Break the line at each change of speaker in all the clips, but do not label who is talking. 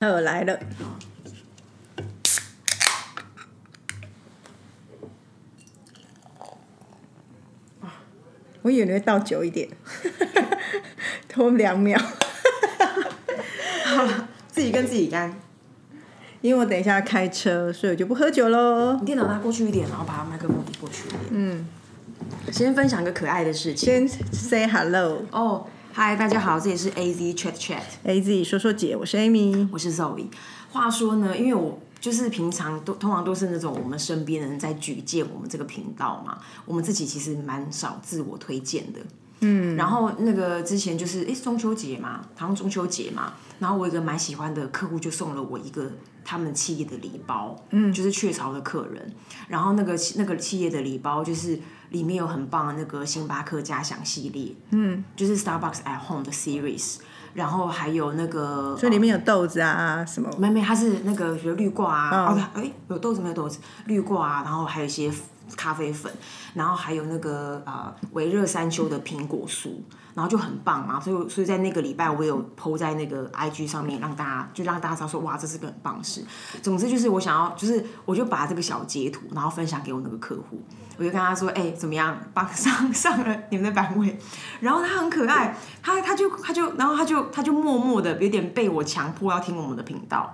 呃，来了。我以为你会倒久一点，拖两秒好，
自己跟自己干。
因为我等一下要开车，所以我就不喝酒喽。
你电脑拿过去一点，然后把麦克风递过去一点。嗯。先分享个可爱的事情先。
say hello，
哦，嗨，大家好，这里是 A Z Chat
Chat，A Z 说说姐，我是 Amy。
我是 Zoe。话说呢，因为我就是平常都通常都是那种我们身边的人在举荐我们这个频道嘛，我们自己其实蛮少自我推荐的。嗯，然后那个之前就是哎中秋节嘛，好像中秋节嘛，然后我有一个蛮喜欢的客户就送了我一个他们企业的礼包，嗯，就是雀巢的客人，然后那个那个企业的礼包就是里面有很棒的那个星巴克加享系列，嗯，就是 Starbucks at Home 的 series，然后还有那个
所以里面有豆子啊什么，
没没，它是那个比如绿挂啊，哦对，哎有豆子没有豆子，绿挂啊，然后还有一些咖啡粉，然后还有那个呃维热山丘的苹果酥，然后就很棒嘛，所以所以在那个礼拜我有 PO 在那个 IG 上面，让大家就让大家知道说哇这是个很棒的事。总之就是我想要，就是我就把这个小截图，然后分享给我那个客户，我就跟他说，哎、怎么样，帮 上上了你们的版位，然后他很可爱，他他就他就然后他就他就默默的有点被我强迫要听我们的频道。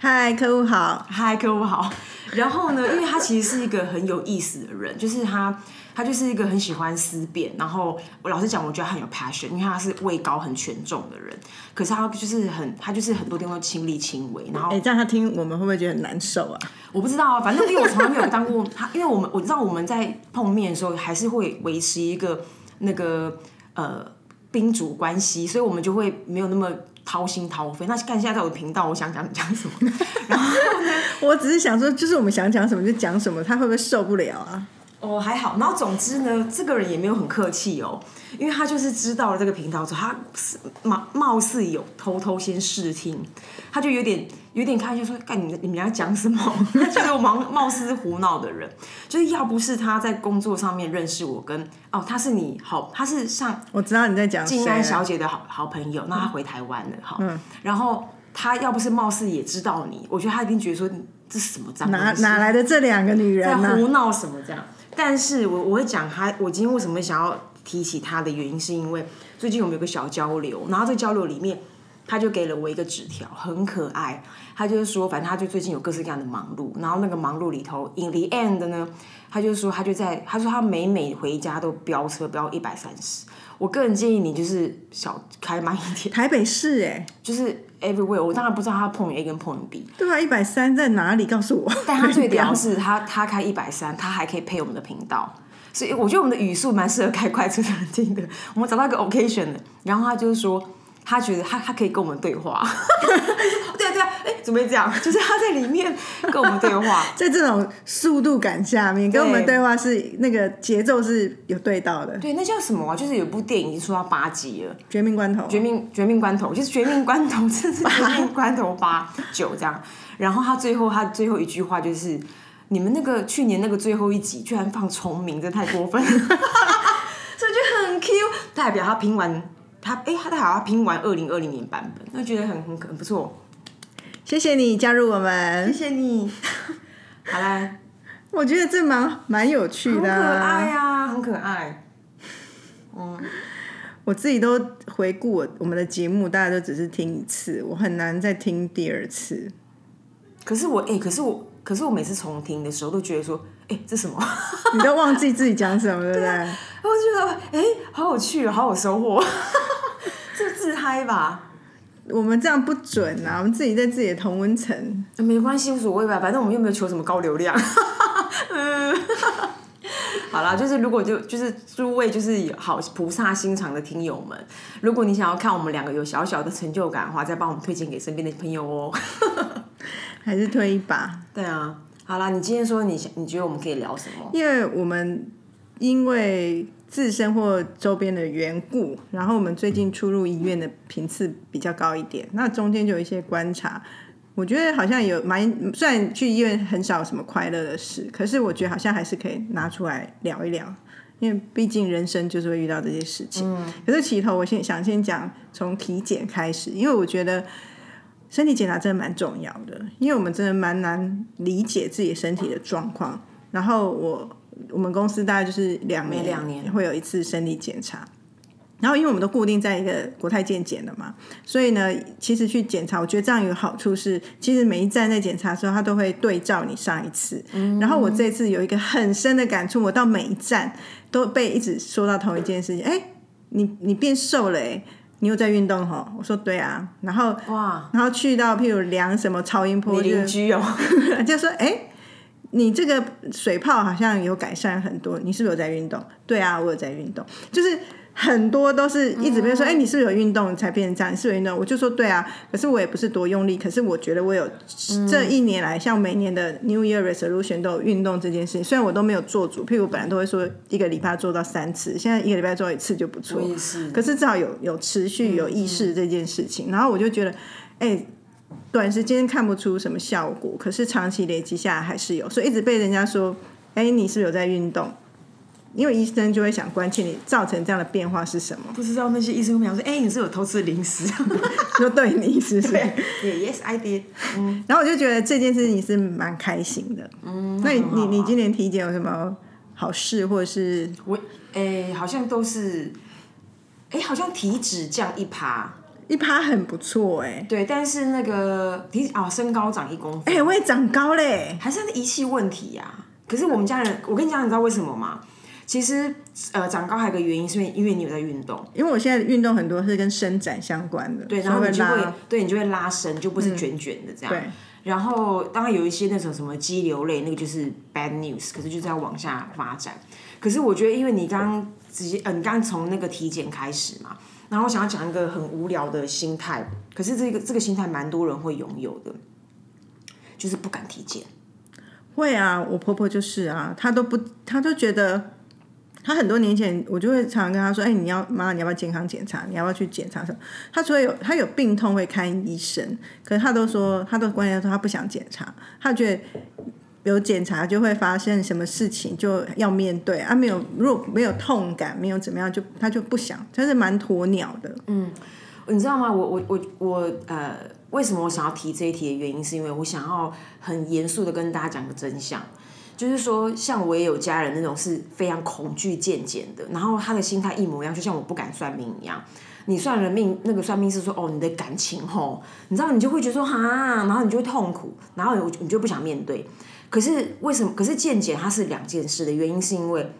嗨，客户好，
嗨，客户好。然后呢，因为他其实是一个很有意思的人，就是他，他就是一个很喜欢思辨。然后我老实讲，我觉得他很有 passion，因为他是位高很权重的人。可是他就是很，他就是很多地方都亲力亲为。然后
哎、这样他听我们会不会觉得很难受啊？
我不知道啊，反正因为我从来没有当过他，因为我们我知道我们在碰面的时候还是会维持一个那个呃宾主关系，所以我们就会没有那么掏心掏肺。那看现在在我的频道，我想讲讲什么，然后呢？
我只是想说，就是我们想讲什么就讲什么，他会不会受不了啊？
哦，还好。然后总之呢，这个人也没有很客气哦，因为他就是知道了这个频道之后，他是貌貌似有偷偷先试听，他就有点有点开心说：“干你你们要讲什么？” 他觉得我貌貌似胡闹的人，就是要不是他在工作上面认识我跟哦，他是你好，他是上
我知道你在讲谁
静安小姐的好好朋友，那他回台湾了哈，然后他要不是貌似也知道你，我觉得他一定觉得说你这是什么脏
哪哪来的这两个女人呢、
在胡闹什么这样。但是我我会讲他，我今天为什么想要提起他的原因，是因为最近我们有个小交流，然后这个交流里面，他就给了我一个纸条，很可爱。他就是说，反正他就最近有各式各样的忙碌，然后那个忙碌里头，in the end 呢，他就说他就在，他说他每每回家都飙车飙一百三十。我个人建议你就是小开慢一点，
台北市哎、
就是 everywhere。我当然不知道他 point A 跟 point B，
对啊，一百三在哪里？告诉我。
但他最屌的 是他他开一百三，他还可以配我们的频道，所以我觉得我们的语速蛮适合开快车的人听的。我们找到一个 occasion 的，然后他就是说。他觉得他他可以跟我们对话，对 啊对啊，哎，怎么会这样？就是他在里面跟我们对话，
在这种速度感下面，跟我们对话是那个节奏是有对到的。
对，那叫什么啊？就是有部电影已经出到八集了，
绝命关头，
绝命绝命关头，就是绝命关头，真是绝命关头八九这样。然后他最后他最后一句话就是：你们那个去年那个最后一集居然放重名，这太过分了。所以就很 Q，代表他拼完他哎，他好像拼完二零二零年版本，那觉得很很很不错。
谢谢你加入我们
谢。谢你。好啦，
我觉得这蛮蛮有趣
很可
的、
爱啊，很可爱。
嗯我自己都回顾我我们的节目，大家都只是听一次，我很难再听第二次。
可是我哎、可是我可是我每次重听的时候都觉得说，哎、这什么？
你都忘记自己讲什么，对不对？
我觉得哎、好有趣哦，好有收获，这自嗨吧？
我们这样不准啊，我们自己在自己的同温层。
没关系，无所谓吧，反正我们又没有求什么高流量。嗯，好啦，就是如果就就是诸位就是有好菩萨心肠的听友们，如果你想要看我们两个有小小的成就感的话，再帮我们推荐给身边的朋友哦。
还是推一把，
对啊，好啦，你今天说你想你觉得我们可以聊什么？
因为我们因为自身或周边的缘故，然后我们最近出入医院的频次比较高一点，那中间就有一些观察。我觉得好像有蛮，虽然去医院很少有什么快乐的事，可是我觉得好像还是可以拿出来聊一聊，因为毕竟人生就是会遇到这些事情。可是起头我先想先讲从体检开始，因为我觉得身体检查真的蛮重要的，因为我们真的蛮难理解自己身体的状况。然后我我们公司大概就是两年
两年
会有一次生理检查。然后，因为我们都固定在一个国泰健检的嘛，所以呢，其实去检查，我觉得这样有好处是，其实每一站在检查的时候，他都会对照你上一次。然后我这次有一个很深的感触，我到每一站都被一直说到同一件事情，哎，你你变瘦了，哎，你又在运动吼？我说对啊。然后
哇，
然后去到譬如量什么超音波，
邻居哦，
就说哎，你这个水泡好像有改善很多，你是不是有在运动？对啊，我有在运动，就是。很多都是一直被说，哎，你是不是有运动才变成这样？你是有运动，我就说对啊。可是我也不是多用力，可是我觉得我有这一年来，像每年的 New Year Resolution 都有运动这件事情。虽然我都没有做主，譬如我本来都会说一个礼拜做到三次，现在一个礼拜做一次就不错。可是至少有有持续有意识这件事情。然后我就觉得，哎，短时间看不出什么效果，可是长期累积下来还是有，所以一直被人家说，哎，你是不是有在运动？因为医生就会想关切你造成这样的变化是什么？
不知道那些医生会想说：“哎，你是有偷吃零食？”
说对你是不是
？Yes, I did。
嗯，然后我就觉得这件事情是蛮开心的。嗯，那你你你今年体检有什么好事，或者是
我哎，好像都是哎，好像体脂降一趴，
一趴很不错哎。
对，但是那个体啊，身高长一公分，
哎，我也长高嘞，
还是仪器问题呀？可是我们家人，我跟你讲，你知道为什么吗？其实，呃，长高还有个原因，是因为因为你有在运动。
因为我现在运动很多是跟伸展相关的，
对，然后你就会，对你就会拉伸，就不是卷卷的这样。
对。
然后，当然有一些那种什么肌瘤类，那个就是 bad news，可是就是要往下发展。可是我觉得，因为你刚刚直接，呃，你刚从那个体检开始嘛，然后我想要讲一个很无聊的心态，可是这个这个心态蛮多人会拥有的，就是不敢体检。
会啊，我婆婆就是啊，她都不，她都觉得。她很多年前，我就会常常跟她说：“哎，你要妈，你要不要健康检查？你要不要去检查什么？”她除了有她有病痛会看医生，可是她都说，她都关键说她不想检查，她觉得有检查就会发生什么事情，就要面对啊。没有，如果没有痛感，没有怎么样，就他就不想，他是蛮鸵鸟的。
嗯，你知道吗？我我我我呃，为什么我想要提这一题的原因，是因为我想要很严肃的跟大家讲个真相。就是说，像我也有家人那种是非常恐惧渐渐的，然后他的心态一模一样，就像我不敢算命一样。你算了命，那个算命是说，哦，你的感情吼，你知道，你就会觉得说，哈，然后你就会痛苦，然后你你就不想面对。可是为什么？可是见解它是两件事的原因，是因为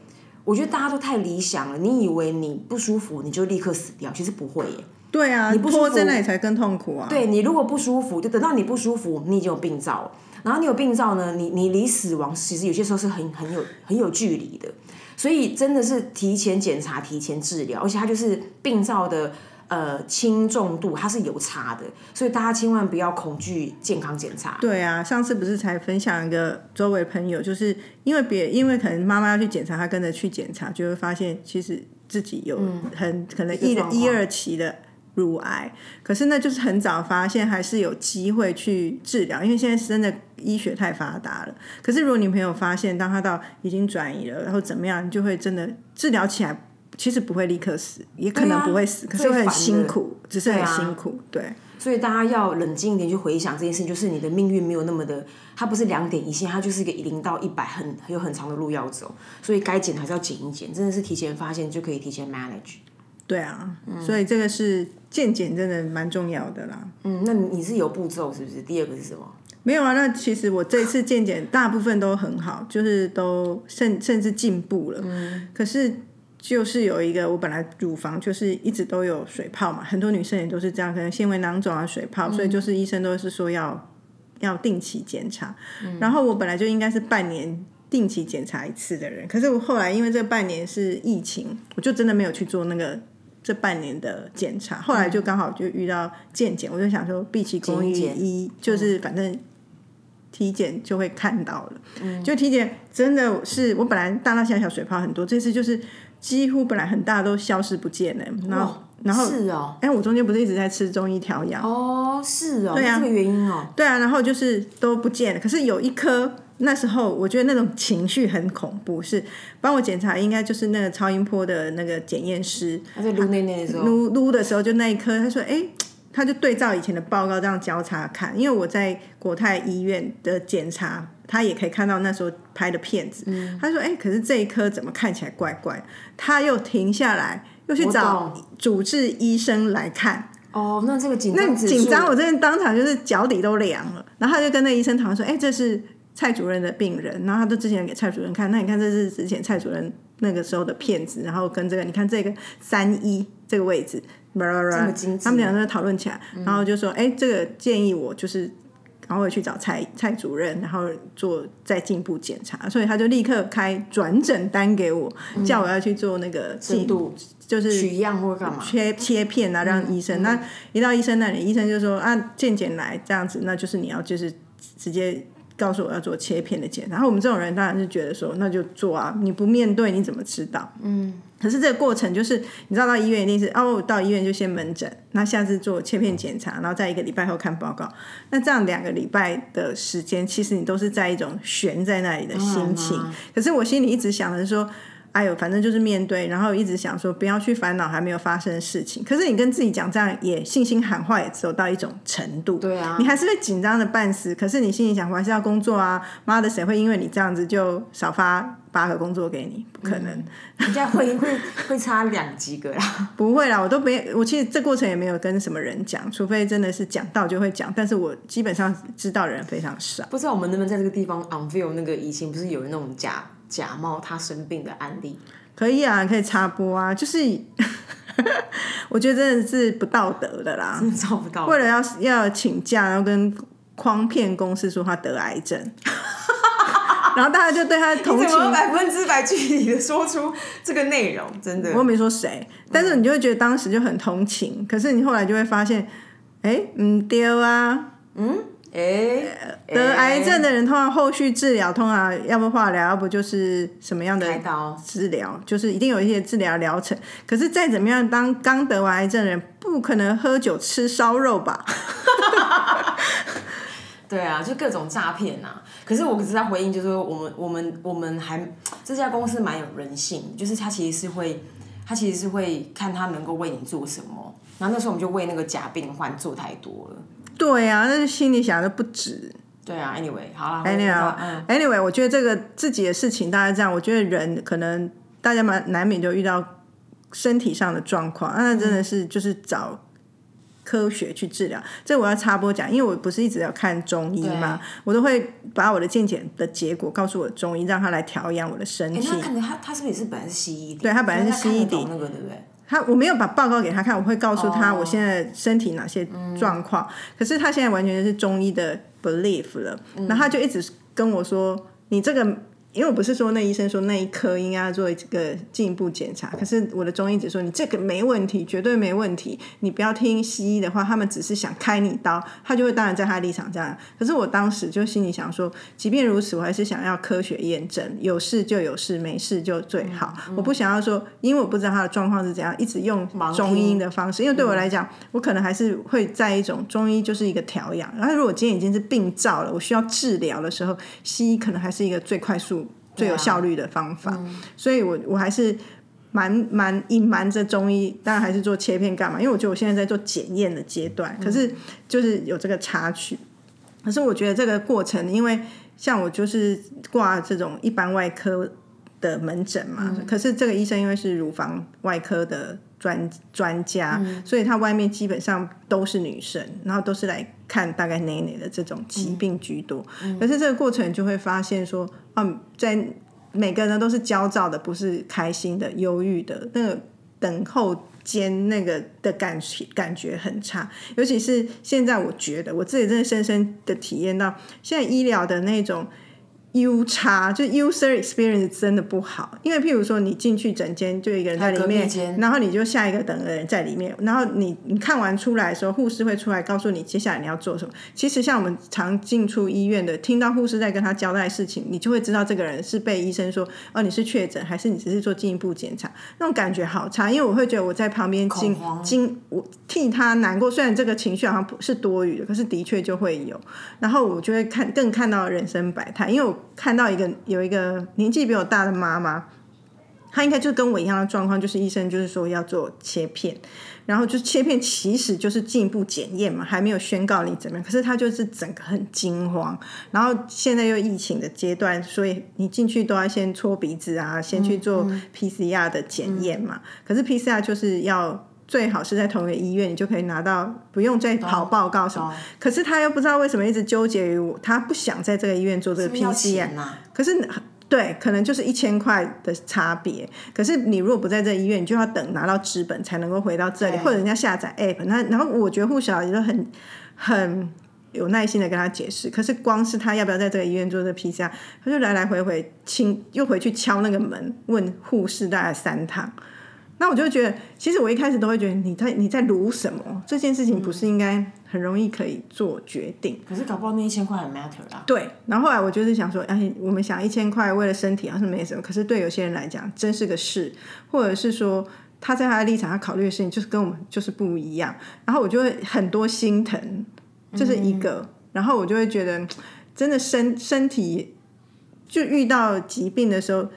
我觉得大家都太理想了。你以为你不舒服，你就立刻死掉，其实不会耶。
对啊，
你不舒服
在那里才更痛苦啊。
对你如果不舒服，就等到你不舒服，你已经有病灶。然后你有病灶呢，你你离死亡其实有些时候是很很有很有距离的，所以真的是提前检查、提前治疗，而且它就是病灶的呃轻重度，它是有差的，所以大家千万不要恐惧健康检查。
对啊，上次不是才分享一个周围朋友，就是因为别因为可能妈妈要去检查，他跟着去检查，就会发现其实自己有很可能一一二期的。乳癌，可是那就是很早发现，还是有机会去治疗，因为现在真的医学太发达了。可是如果你朋友发现，当他到已经转移了，然后怎么样，就会真的治疗起来，其实不会立刻死，也可能不会死，可是会很辛苦，只是很辛苦。对，
所以大家要冷静一点去回想这件事，就是你的命运没有那么的，它不是两点一线，它就是一个零到一百，很有很长的路要走。所以该减还是要减一减，真的是提前发现就可以提前 manage。
对啊，所以这个是健检真的蛮重要的啦。
嗯，那你是有步骤是不是？第二个是什么？
没有啊，那其实我这次健检大部分都很好，就是都甚甚至进步了。嗯。可是就是有一个，我本来乳房就是一直都有水泡嘛，很多女生也都是这样，可能纤维囊肿啊、水泡，所以就是医生都是说要要定期检查。然后我本来就应该是半年定期检查一次的人，可是我后来因为这半年是疫情，我就真的没有去做那个。这半年的检查，后来就刚好就遇到健检，我就想说，毕其功于一，就是反正体检就会看到了。就体检真的是，我本来大大小小水泡很多，这次就是几乎本来很大都消失不见了。然后，然后
是哦，
哎，我中间不是一直在吃中医调养
哦，是哦，
对啊，
这个原因哦，
对啊，然后就是都不见了，可是有一颗。那时候我觉得那种情绪很恐怖，是帮我检查，应该就是那个超音波的那个检验师。
他在撸内内的时候，
撸撸的时候就那一颗，他说：“哎，他就对照以前的报告这样交叉看，因为我在国泰医院的检查，他也可以看到那时候拍的片子。他说：“哎、可是这一颗怎么看起来怪怪？”他又停下来，又去找主治医生来看。
哦，那这个紧
那紧张，我真的当场就是脚底都凉了。然后他就跟那医生讨论说：“哎、这是蔡主任的病人。”然后他就之前给蔡主任看，那你看这是之前蔡主任那个时候的片子，然后跟这个你看这个三一这个位置，这
么精致
他们两个在讨论起来，然后就说：“哎、这个建议我就是。”然后回去找蔡蔡主任，然后做再进一步检查，所以他就立刻开转诊单给我，叫我要去做那个进
度
就是
取样或干嘛？
切切片啊，让医生。那一到医生那里，医生就说啊，健检来这样子，那就是你要就是直接告诉我要做切片的检查。然后我们这种人当然是觉得说，那就做啊，你不面对你怎么知道？嗯。可是这个过程就是，你知道到医院一定是哦，到医院就先门诊，那下次做切片检查，然后再一个礼拜后看报告。那这样两个礼拜的时间，其实你都是在一种悬在那里的心情。可是我心里一直想的是说，哎呦，反正就是面对，然后一直想说不要去烦恼还没有发生的事情。可是你跟自己讲这样，也信心喊话，也只有到一种程度。
对啊
你还是会紧张的半死。可是你心里想，我还是要工作啊！妈的，谁会因为你这样子就少发八个工作给你？不可能，
人家会 会会差两几个啦。
不会啦，我都没，我其实这过程也没有跟什么人讲，除非真的是讲到就会讲，但是我基本上知道的人非常少。
不知道我们能不能在这个地方 unveil 那个以前不是有那种假假冒他生病的案例？
可以啊，可以插播啊，就是 我觉得真的是不道德的啦。
真的找不到。
为了要要请假，然后跟诓骗公司说他得癌症，然后大家就对他同情
百分之百具体的说出这个内容？真的
我又没说谁，但是你就会觉得当时就很同情，可是你后来就会发现，哎，嗯丢啊，
哎，
得癌症的人通常后续治疗，通常要不化疗，要不就是什么样的治疗，就是一定有一些治疗疗程。可是再怎么样，当刚得完癌症的人，不可能喝酒吃烧肉吧？
对啊，就各种诈骗呐。可是我只是在回应，就是说我们我们我们还这家公司蛮有人性，就是他其实是会，他其实是会看他能够为你做什么。然后那时候我们就为那个假病患做太多了。
对啊，那是心里想的不止。
对啊，anyway，好了，回应到嗯
，Anyway，我觉得这个自己的事情大概这样。我觉得人可能大家蛮难免就遇到身体上的状况，那真的是就是找科学去治疗。这我要插播讲，因为我不是一直要看中医嘛，我都会把我的健检的结果告诉我的中医，让他来调养我的身
哎，
体。
那看着他他是不是也是本来是西医底？
对他本来是西医底
所以他看得懂那个对不对？
他我没有把报告给他看，我会告诉他
哦
我现在身体哪些状况。可是他现在完全是中医的 belief 了，然后他就一直跟我说：“你这个。”因为我不是说那医生说那一科应该要做一个进一步检查，可是我的中医只说你这个没问题，绝对没问题，你不要听西医的话，他们只是想开你刀，他就会当然在他立场这样。可是我当时就心里想说，即便如此，我还是想要科学验证，有事就有事，没事就最好。我不想要说，因为我不知道他的状况是怎样，一直用中医的方式，因为对我来讲，我可能还是会在一种中医就是一个调养。然后如果今天已经是病灶了，我需要治疗的时候，西医可能还是一个最快速。最有效率的方法，所以我我还是蛮蛮隐瞒着中医，当然还是做切片干嘛？因为我觉得我现在在做检验的阶段，可是就是有这个插曲。可是我觉得这个过程，因为像我就是挂这种一般外科的门诊嘛，可是这个医生因为是乳房外科的专专家，所以他外面基本上都是女生，然后都是来看大概哪哪的这种疾病居多。可是这个过程就会发现说，嗯，在每个人都是焦躁的，不是开心的、忧郁的，那个等候间那个的感觉感觉很差。尤其是现在，我觉得我自己真的深深的体验到，现在医疗的那种。U 差就 user experience 真的不好，因为譬如说你进去整间就一个人在里面，然后你就下一个等的人在里面，然后你你看完出来的时候，护士会出来告诉你接下来你要做什么。其实像我们常进出医院的，听到护士在跟他交代事情，你就会知道这个人是被医生说哦你是确诊，还是你只是做进一步检查，那种感觉好差。因为我会觉得我在旁边经经我替他难过，虽然这个情绪好像不是多余的，可是的确就会有。然后我就会看更看到人生百态，因为我看到一个有一个年纪比我大的妈妈，她应该就跟我一样的状况，就是医生就是说要做切片，然后就切片其实就是进一步检验嘛，还没有宣告你怎么样，可是她就是整个很惊慌，然后现在又疫情的阶段，所以你进去都要先搓鼻子啊，先去做 PCR 的检验嘛，可是 PCR 就是要。最好是在同一个医院，你就可以拿到不用再跑报告什么。可是他又不知道为什么一直纠结于我，他不想在这个医院做这个 PCR。可是对，可能就是一千块的差别。可是你如果不在这医院，你就要等拿到纸本才能够回到这里，或者人家下载 app。那然后我觉得护士也都很很有耐心的跟他解释。可是光是他要不要在这个医院做这个 PCR，他就来来回回亲又回去敲那个门，问护士大概三趟。那我就觉得，其实我一开始都会觉得你在你在撸什么？这件事情不是应该很容易可以做决定？
可是搞不好那一千块很 matter 啊。
对，然后后来我就是想说，哎，我们想一千块为了身体好像没什么，可是对有些人来讲真是个事，或者是说他在他的立场他考虑的事情就是跟我们就是不一样，然后我就会很多心疼，这是一个，然后我就会觉得真的身身体就遇到疾病的时候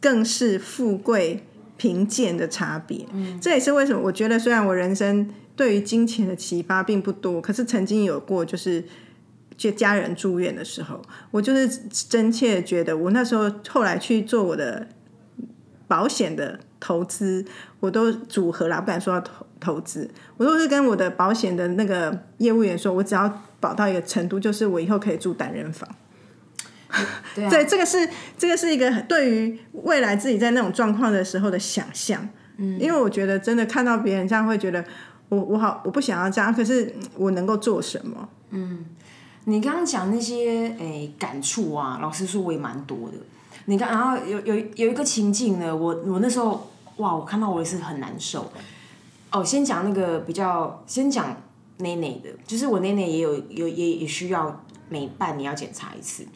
更是富贵。贫贱的差别，这也是为什么我觉得，虽然我人生对于金钱的启发并不多，可是曾经有过，就是就家人住院的时候，我就是真切觉得，我那时候后来去做我的保险的投资，我都组合啦，不敢说要投投资，我都是跟我的保险的那个业务员说，我只要保到一个程度，就是我以后可以住单人房。
对，
这个是这个是一个对于未来自己在那种状况的时候的想象。嗯，因为我觉得真的看到别人这样，会觉得我我好我不想要这样，可是我能够做什么？
嗯，你刚刚讲那些诶感触啊，老实说我也蛮多的。你看，然后有有有一个情境呢，我我那时候哇，我看到我也是很难受。哦，先讲那个比较，先讲内内的，就是我内内也有有也也需要每半年要检查一次。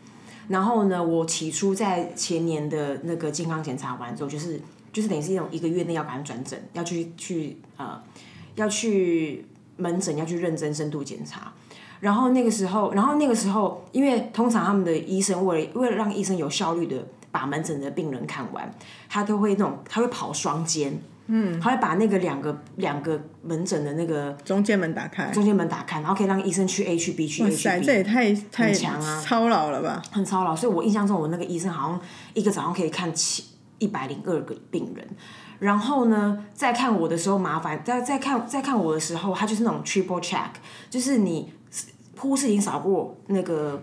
然后呢，我起初在前年的那个健康检查完之后，就是就是等于是一种一个月内要赶快转诊，要去去呃要去门诊要去认真深度检查。然后那个时候，然后那个时候，因为通常他们的医生为了为了让医生有效率的把门诊的病人看完，他都会那种他会跑双肩。嗯，他会把那个两个两个门诊的那个
中间门打开，
中间门打开，然后可以让医生去 A 去 B 去 A 去
B，这也太太强啊，操劳了吧？
很操劳，所以我印象中我那个医生好像一个早上可以看七一百零二个病人，然后呢，再看我的时候麻烦，再再看再看我的时候，他就是那种 triple check，就是你护士已经扫过那个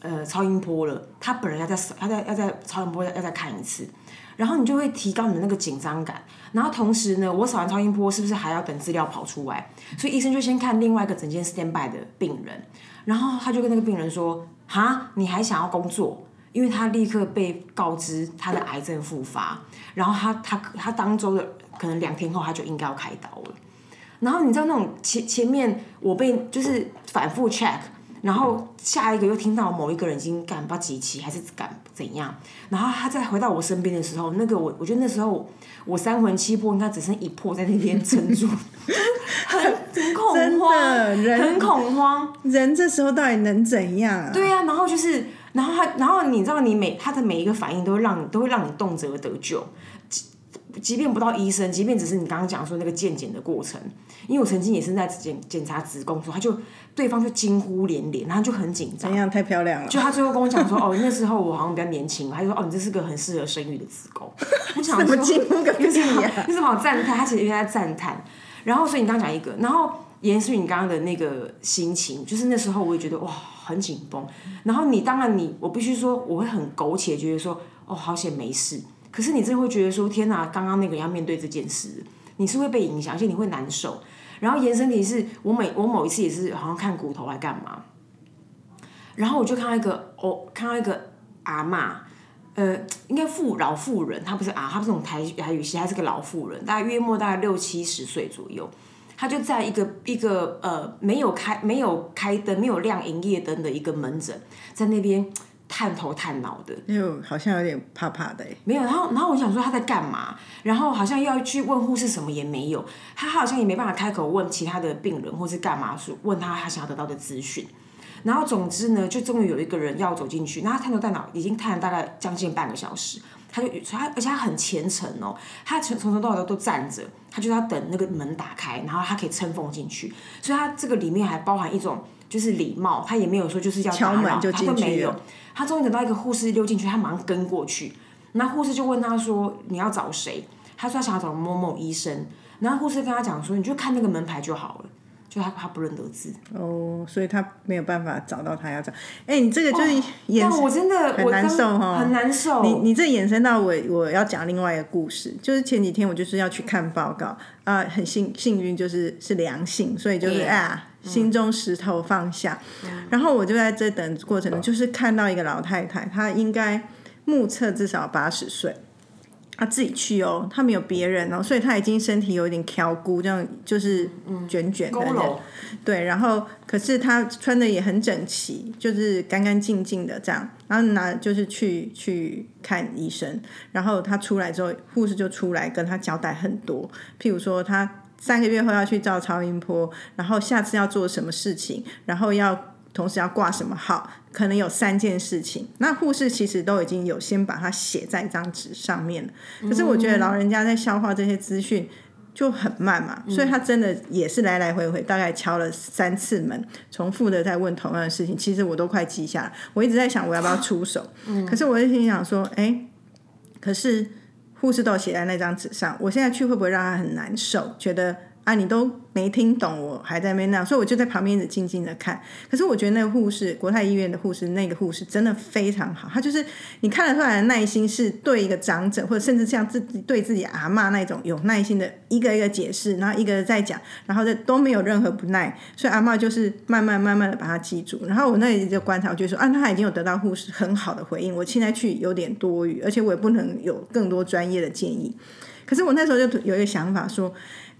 呃超音波了，他本人要再扫他在要在超音波要要再看一次。然后你就会提高你的那个紧张感，然后同时呢，我扫完超音波是不是还要等资料跑出来？所以医生就先看另外一个整间 standby 的病人，然后他就跟那个病人说：“哈，你还想要工作？”因为他立刻被告知他的癌症复发，然后他他他当周的可能两天后他就应该要开刀了。然后你知道那种前前面我被就是反复 check。然后下一个又听到某一个人已经赶不及期，还是赶怎样？然后他再回到我身边的时候，那个我我觉得那时候我三魂七魄应该只剩一魄在那边撑住，很很恐慌，很恐慌。
人这时候到底能怎样？
对呀，然后就是，然后他，然后你知道，你每他的每一个反应都会让你都会让你动辄得救。即便不到医生，即便只是你刚刚讲说那个健检的过程，因为我曾经也是在检检查子宫，时候，他就对方就惊呼连连，然后就很紧张。
怎样？太漂亮了。
就他最后跟我讲说，哦，那时候我好像比较年轻，他就说，哦，你这是个很适合生育的子宫。我想说，
惊呼个屁呀！
你怎么赞叹？他其实应该在赞叹。然后，所以你刚刚讲一个，然后延续你刚刚的那个心情，就是那时候我也觉得哇，很紧绷。然后你当然你，我必须说，我会很苟且，觉得说，哦，好险没事。可是你真的会觉得说天哪，刚刚那个要面对这件事，你是会被影响，而且你会难受。然后延伸题是我每我某一次也是好像看骨头来干嘛，然后我就看到一个哦，看到一个阿妈，呃，应该妇老妇人，她不是啊，她不是那种台台语系，她是个老妇人，大概约莫大概六七十岁左右，她就在一个一个呃没有开没有开灯没有亮营业灯的一个门诊，在那边。探头探脑的，
又好像有点怕怕的
没有，然后然后我想说他在干嘛，然后好像要去问护士什么也没有，他好像也没办法开口问其他的病人或是干嘛，说问他他想要得到的资讯。然后总之呢，就终于有一个人要走进去，然后探头探脑已经探了大概将近半个小时，他就他而且他很虔诚哦，他从从头到尾都都站着，他就是要等那个门打开，然后他可以撑风进去，所以他这个里面还包含一种就是礼貌，他也没有说就是要
敲门就
他都没有。
进去了，
他终于等到一个护士溜进去，他马上跟过去，那护士就问他说你要找谁？他说他想要找某某医生，然后护士跟他讲说你就看那个门牌就好了，就他他不认得字。
哦，所以他没有办法找到他要找。哎、你这个就是眼
但我真的
很难受哈
很难受。
你你这延伸到我我要讲另外一个故事，就是前几天我就是要去看报告啊、很幸幸运就是是良性，所以就是、啊心中石头放下，然后我就在这等过程中，就是看到一个老太太，她应该目测至少八十岁。她自己去哦，她没有别人哦，所以她已经身体有一点挑骨，这样就是卷卷的对，然后可是她穿的也很整齐，就是干干净净的这样，然后拿就是去去看医生，然后她出来之后，护士就出来跟她交代很多，譬如说他三个月后要去照超音波，然后下次要做什么事情，然后要同时要挂什么号，可能有三件事情。那护士其实都已经有先把它写在一张纸上面了，可是我觉得老人家在消化这些资讯。就很慢嘛，所以他真的也是来来回回，大概敲了三次门，重复的在问同样的事情。其实我都快记下来，我一直在想我要不要出手，可是我就心想说，哎、可是护士都写在那张纸上，我现在去会不会让他很难受？觉得啊，你都没听懂，我还在那边那，所以我就在旁边一直静静的看。可是我觉得那个护士，国泰医院的护士，那个护士真的非常好，他就是你看得出来的耐心，是对一个长者，或者甚至像自己对自己阿嬷那种有耐心的，一个一个解释，然后一个在讲，然后这都没有任何不耐，所以阿嬷就是慢慢慢慢的把它记住。然后我那里就观察，我就说啊，他已经有得到护士很好的回应，我现在去有点多余，而且我也不能有更多专业的建议。可是我那时候就有一个想法说，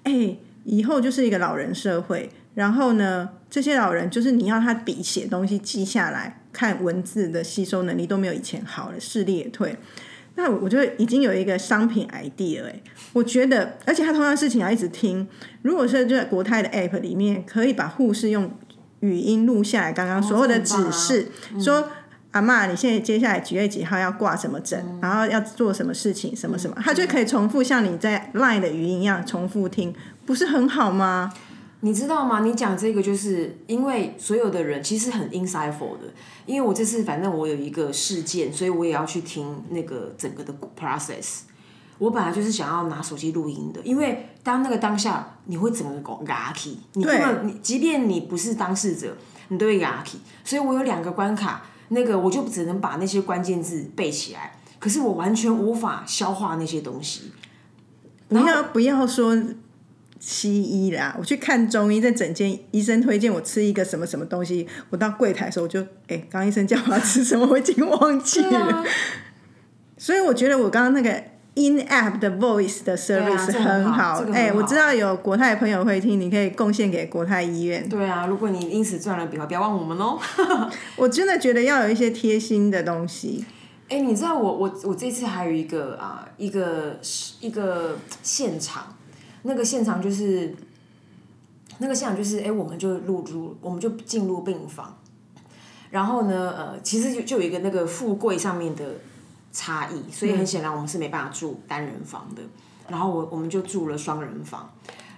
哎、以后就是一个老人社会，然后呢，这些老人就是你要他笔写东西记下来，看文字的吸收能力都没有以前好了，视力也退。那我觉得已经有一个商品 idea 哎、我觉得，而且他同样的事情要一直听。如果是就在国泰的 app 里面，可以把护士用语音录下来，刚刚所有的指示，说阿妈，你现在接下来几月几号要挂什么诊，然后要做什么事情，什么什么，他就可以重复像你在 line 的语音一样重复听，不是很好吗？
你知道吗？你讲这个就是因为所有的人其实很 insightful 的，因为我这次反正我有一个事件，所以我也要去听那个整个的 process。我本来就是想要拿手机录音的，因为当那个当下你会整个搞牙起，你根本你即便你不是当事者，你都会牙起。所以我有两个关卡，那个我就只能把那些关键字背起来，可是我完全无法消化那些东西。
不要不要说西医啦，我去看中医，在诊间医生推荐我吃一个什么什么东西，我到柜台的时候我就哎，刚、医生叫我要吃什么，我已经忘记了。
啊
所以我觉得我刚刚那个 in app 的 voice 的 service
这很好
好。哎、我知道有国泰的朋友会听，你可以贡献给国泰医院。
对啊，如果你因此赚了笔，不要忘我们哦。
我真的觉得要有一些贴心的东西。
哎、你知道我我我这次还有一个啊、一个一个现场，那个现场就是那个现场就是哎、我们就入住我们就进入病房，然后呢呃，其实就就有一个那个富贵上面的差异，所以很显然我们是没办法住单人房的，然后我我们就住了双人房，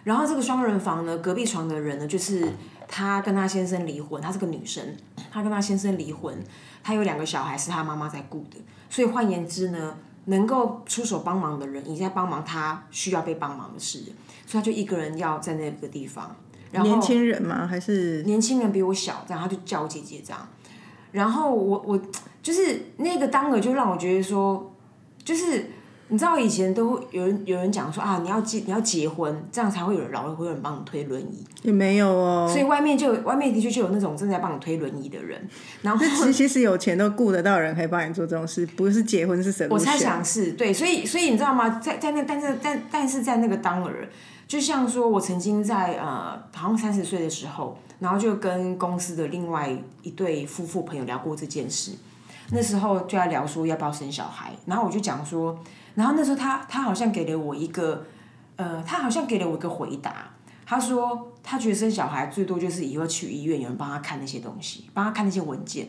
然后这个双人房呢，隔壁床的人呢就是她跟她先生离婚，她是个女生，她跟她先生离婚。她有两个小孩是她妈妈在顾的，所以换言之呢，能够出手帮忙的人已经在帮忙他需要被帮忙的事，所以他就一个人要在那个地方。然后
年轻人吗？还是
年轻人比我小，这样他就叫我姐姐这样。然后我我就是那个当儿就让我觉得说，就是你知道以前都有人有人讲说啊，你要结你要结婚，这样才会有人老了会有人帮你推轮椅，
也没有哦。
所以外面就外面的确就有那种正在帮你推轮椅的人，然后
其实其实有钱都雇得到人可以帮你做这种事，不是结婚是什么？
我猜想是对，所以所以你知道吗？在在那但是但但是在那个当儿，就像说我曾经在呃好像三十岁的时候，然后就跟公司的另外一对夫妇朋友聊过这件事。那时候就在聊说要不要生小孩，然后我就讲说，然后那时候他他好像给了我一个呃，他好像给了我一个回答。他说他觉得生小孩最多就是以后去医院有人帮他看那些东西，帮他看那些文件。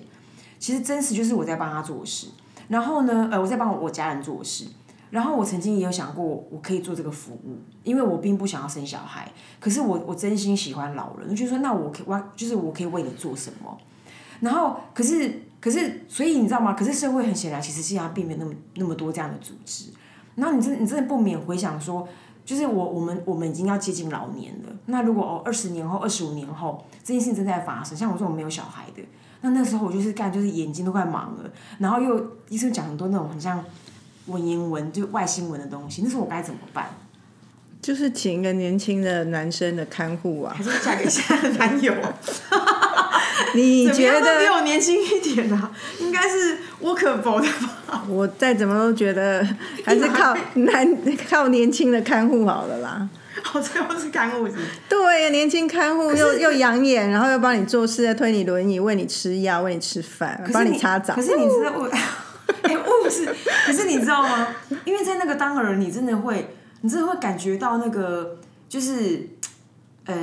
其实真实就是我在帮他做事。然后呢，呃，我在帮我家人做事。然后我曾经也有想过，我可以做这个服务，因为我并不想要生小孩，可是我我真心喜欢老人，我就说那我可我就是我可以为你做什么？然后可是可是所以你知道吗？可是社会很显然其实现在并没有那么那么多这样的组织。然后你真你真的不免回想说，就是我我们我们已经要接近老年了。那如果哦二十年后、二十五年后这件事情正在发生，像我这种没有小孩的，那那时候我就是干就是眼睛都快盲了，然后又医生讲很多那种很像。文言文就外星文的东西，那时候我该怎么办？
就是请一个年轻的男生的看护啊，
还是嫁给现在的男友？
你觉得
比我年轻一点啊？应该是 workable 的吧？
我再怎么都觉得还是靠 男靠年轻的看护好了啦。
哦，最后是看护
对，年轻看护又又养眼，然后又帮你做事，推你轮椅，喂你吃药，喂你吃饭，帮你擦澡。
可是你知道我。不是，可是你知道吗？因为在那个当儿，你真的会，你真的会感觉到那个，就是，呃，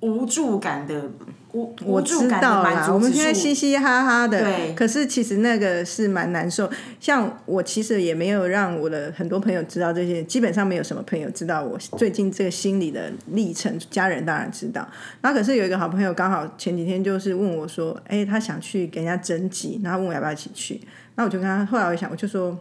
无助感的无
我知道啦，我们现在嘻嘻哈哈的，
对。
可是其实那个是蛮难受。像我其实也没有让我的很多朋友知道这些，基本上没有什么朋友知道我最近这个心理的历程。家人当然知道。然后可是有一个好朋友，刚好前几天就是问我说：“哎，他想去给人家征集，然后问我要不要一起去。”那我就跟他，后来我想，我就说，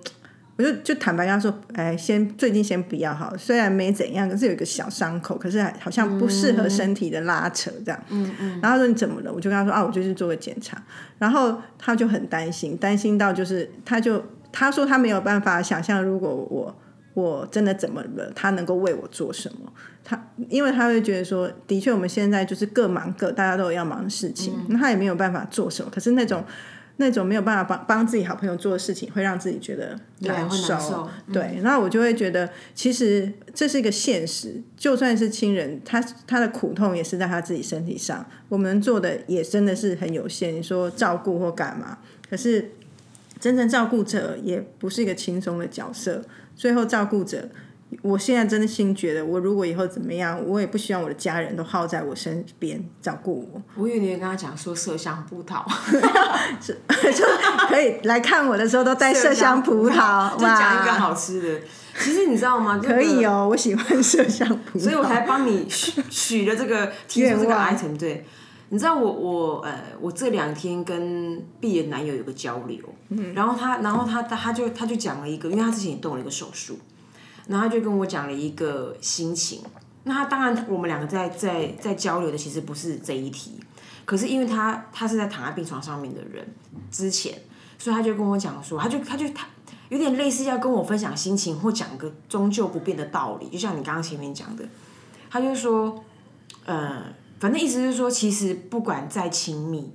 我就就坦白跟他说，哎，先最近先不要好，虽然没怎样，可是有一个小伤口，可是好像不适合身体的拉扯这样。嗯嗯。然后说你怎么了？我就跟他说啊，我就去做个检查。然后他就很担心，担心到就是他就他说他没有办法想象，如果我我真的怎么了，他能够为我做什么？他因为他会觉得说，的确我们现在就是各忙各，大家都有要忙的事情，那他也没有办法做什么。可是那种。那种没有办法帮帮自己好朋友做的事情，会让自己觉得难受。对，那我就会觉得，其实这是一个现实。就算是亲人，他他的苦痛也是在他自己身体上。我们做的也真的是很有限。你说照顾或干嘛？可是真正照顾者也不是一个轻松的角色。最后照顾者。我现在真的心觉得，我如果以后怎么样，我也不希望我的家人都耗在我身边照顾我。
我以为你跟他讲说麝香葡萄，
就可以来看我的时候都带麝香葡萄，
就讲一个好吃的。其实你知道吗？
可以哦，我喜欢麝香葡萄，
所以我才帮你许许了这个提出这个 item。对，你知道我我呃，我这两天跟毕业男友有个交流，嗯，然后他然后他他就他就讲了一个，因为他之前也动了一个手术。然后他就跟我讲了一个心情，那他当然我们两个在在在交流的其实不是这一题，可是因为他他是在躺在病床上面的人之前，所以他就跟我讲说，他就他就他有点类似要跟我分享心情或讲个终究不变的道理，就像你刚刚前面讲的，他就说，呃，反正意思是说，其实不管再亲密，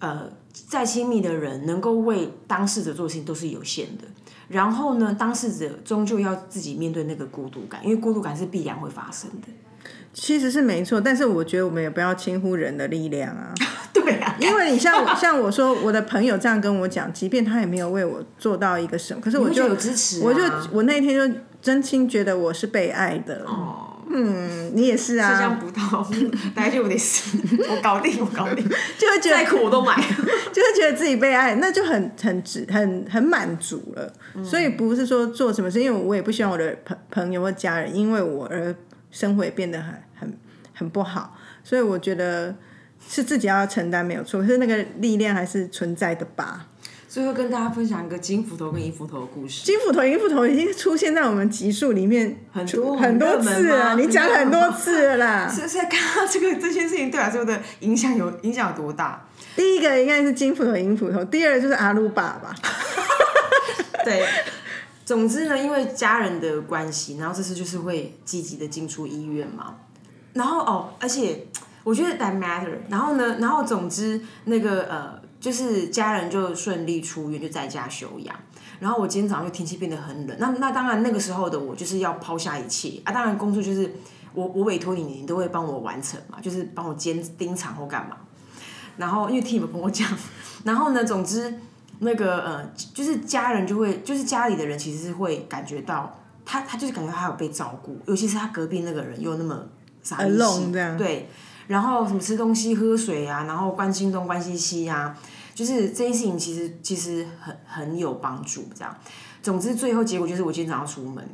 呃，再亲密的人能够为当事者做事情都是有限的。然后呢，当事者终究要自己面对那个孤独感，因为孤独感是必然会发生的。
其实是没错，但是我觉得我们也不要轻忽人的力量啊。
对啊，
因为你像 像我说，我的朋友这样跟我讲，即便他也没有为我做到一个什么，可是我就
有支持，
我就我那天就真心觉得我是被爱的。哦。嗯，你也是啊。
麝香葡萄，大概就有点事，我搞定，我搞定，
就会觉得
再苦我都买，
就会觉得自己被爱，那就很很值很很满足了。所以不是说做什么事，因为我也不希望我的朋朋友或家人因为我而生活也变得很很很不好。所以我觉得是自己要承担没有错，可是那个力量还是存在的吧。
最后跟大家分享一个金斧头跟银斧头的故事。
金斧头、银斧头已经出现在我们集数里面
很多
很多次了，你讲很多次了啦。
是 是，看到这个这件事情对我来说的影响有影响有多大？
第一个应该是金斧头、银斧头，第二个就是阿鲁巴吧。
对，总之呢，因为家人的关系，然后这次就是会积极的进出医院嘛。然后哦，而且我觉得 that matter。然后呢，然后总之那个呃。就是家人就顺利出院，就在家休养。然后我今天早上就天气变得很冷，那那当然那个时候的我就是要抛下一切啊。当然工作就是我我委托你，你都会帮我完成嘛，就是帮我监盯场或干嘛。然后因为 team 跟我讲，然后呢，总之那个呃，就是家人就会，就是家里的人其实是会感觉到他他就是感觉他有被照顾，尤其是他隔壁那个人又那么傻一些，对。然后什么吃东西喝水啊，然后关心东关心西啊，就是这件事情其实其实很很有帮助。这样，总之最后结果就是我今天早上出门。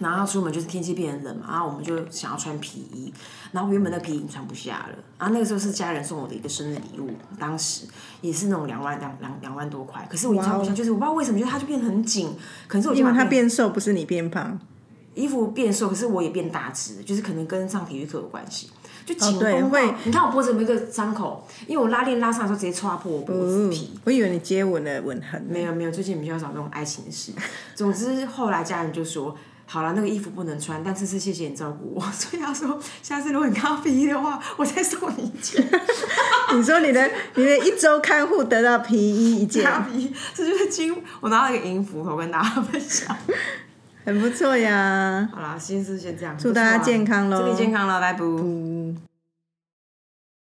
然后出门就是天气变冷嘛，然后我们就想要穿皮衣，然后原本的皮衣已经穿不下了，然后那个时候是家人送我的一个生日礼物，当时也是那种两万两两两万多块，可是我穿不下，就是我不知道为什么，觉得它就变得很紧，可能是我
因为它变瘦，不是你变胖，
衣服变瘦，可是我也变大只，就是可能跟上体育课有关系，就紧
绷会，
你看我脖子有没有一个伤口？因为我拉链拉上的时候直接戳破我脖子皮，
我以为你接吻的吻痕，
没有没有，最近比较少这种爱情的事，总之后来家人就说。好了，那个衣服不能穿，但这次谢谢你照顾我，所以他说下次如果你看到皮衣的话，我再送你一件。
你说你的你的一周看护得到皮衣一件，
皮衣，这就是金，我拿到一个银斧头跟大家分享，
很不错呀。
好啦，心思先这样，
祝大家健康喽，
祝你健康喽，拜拜。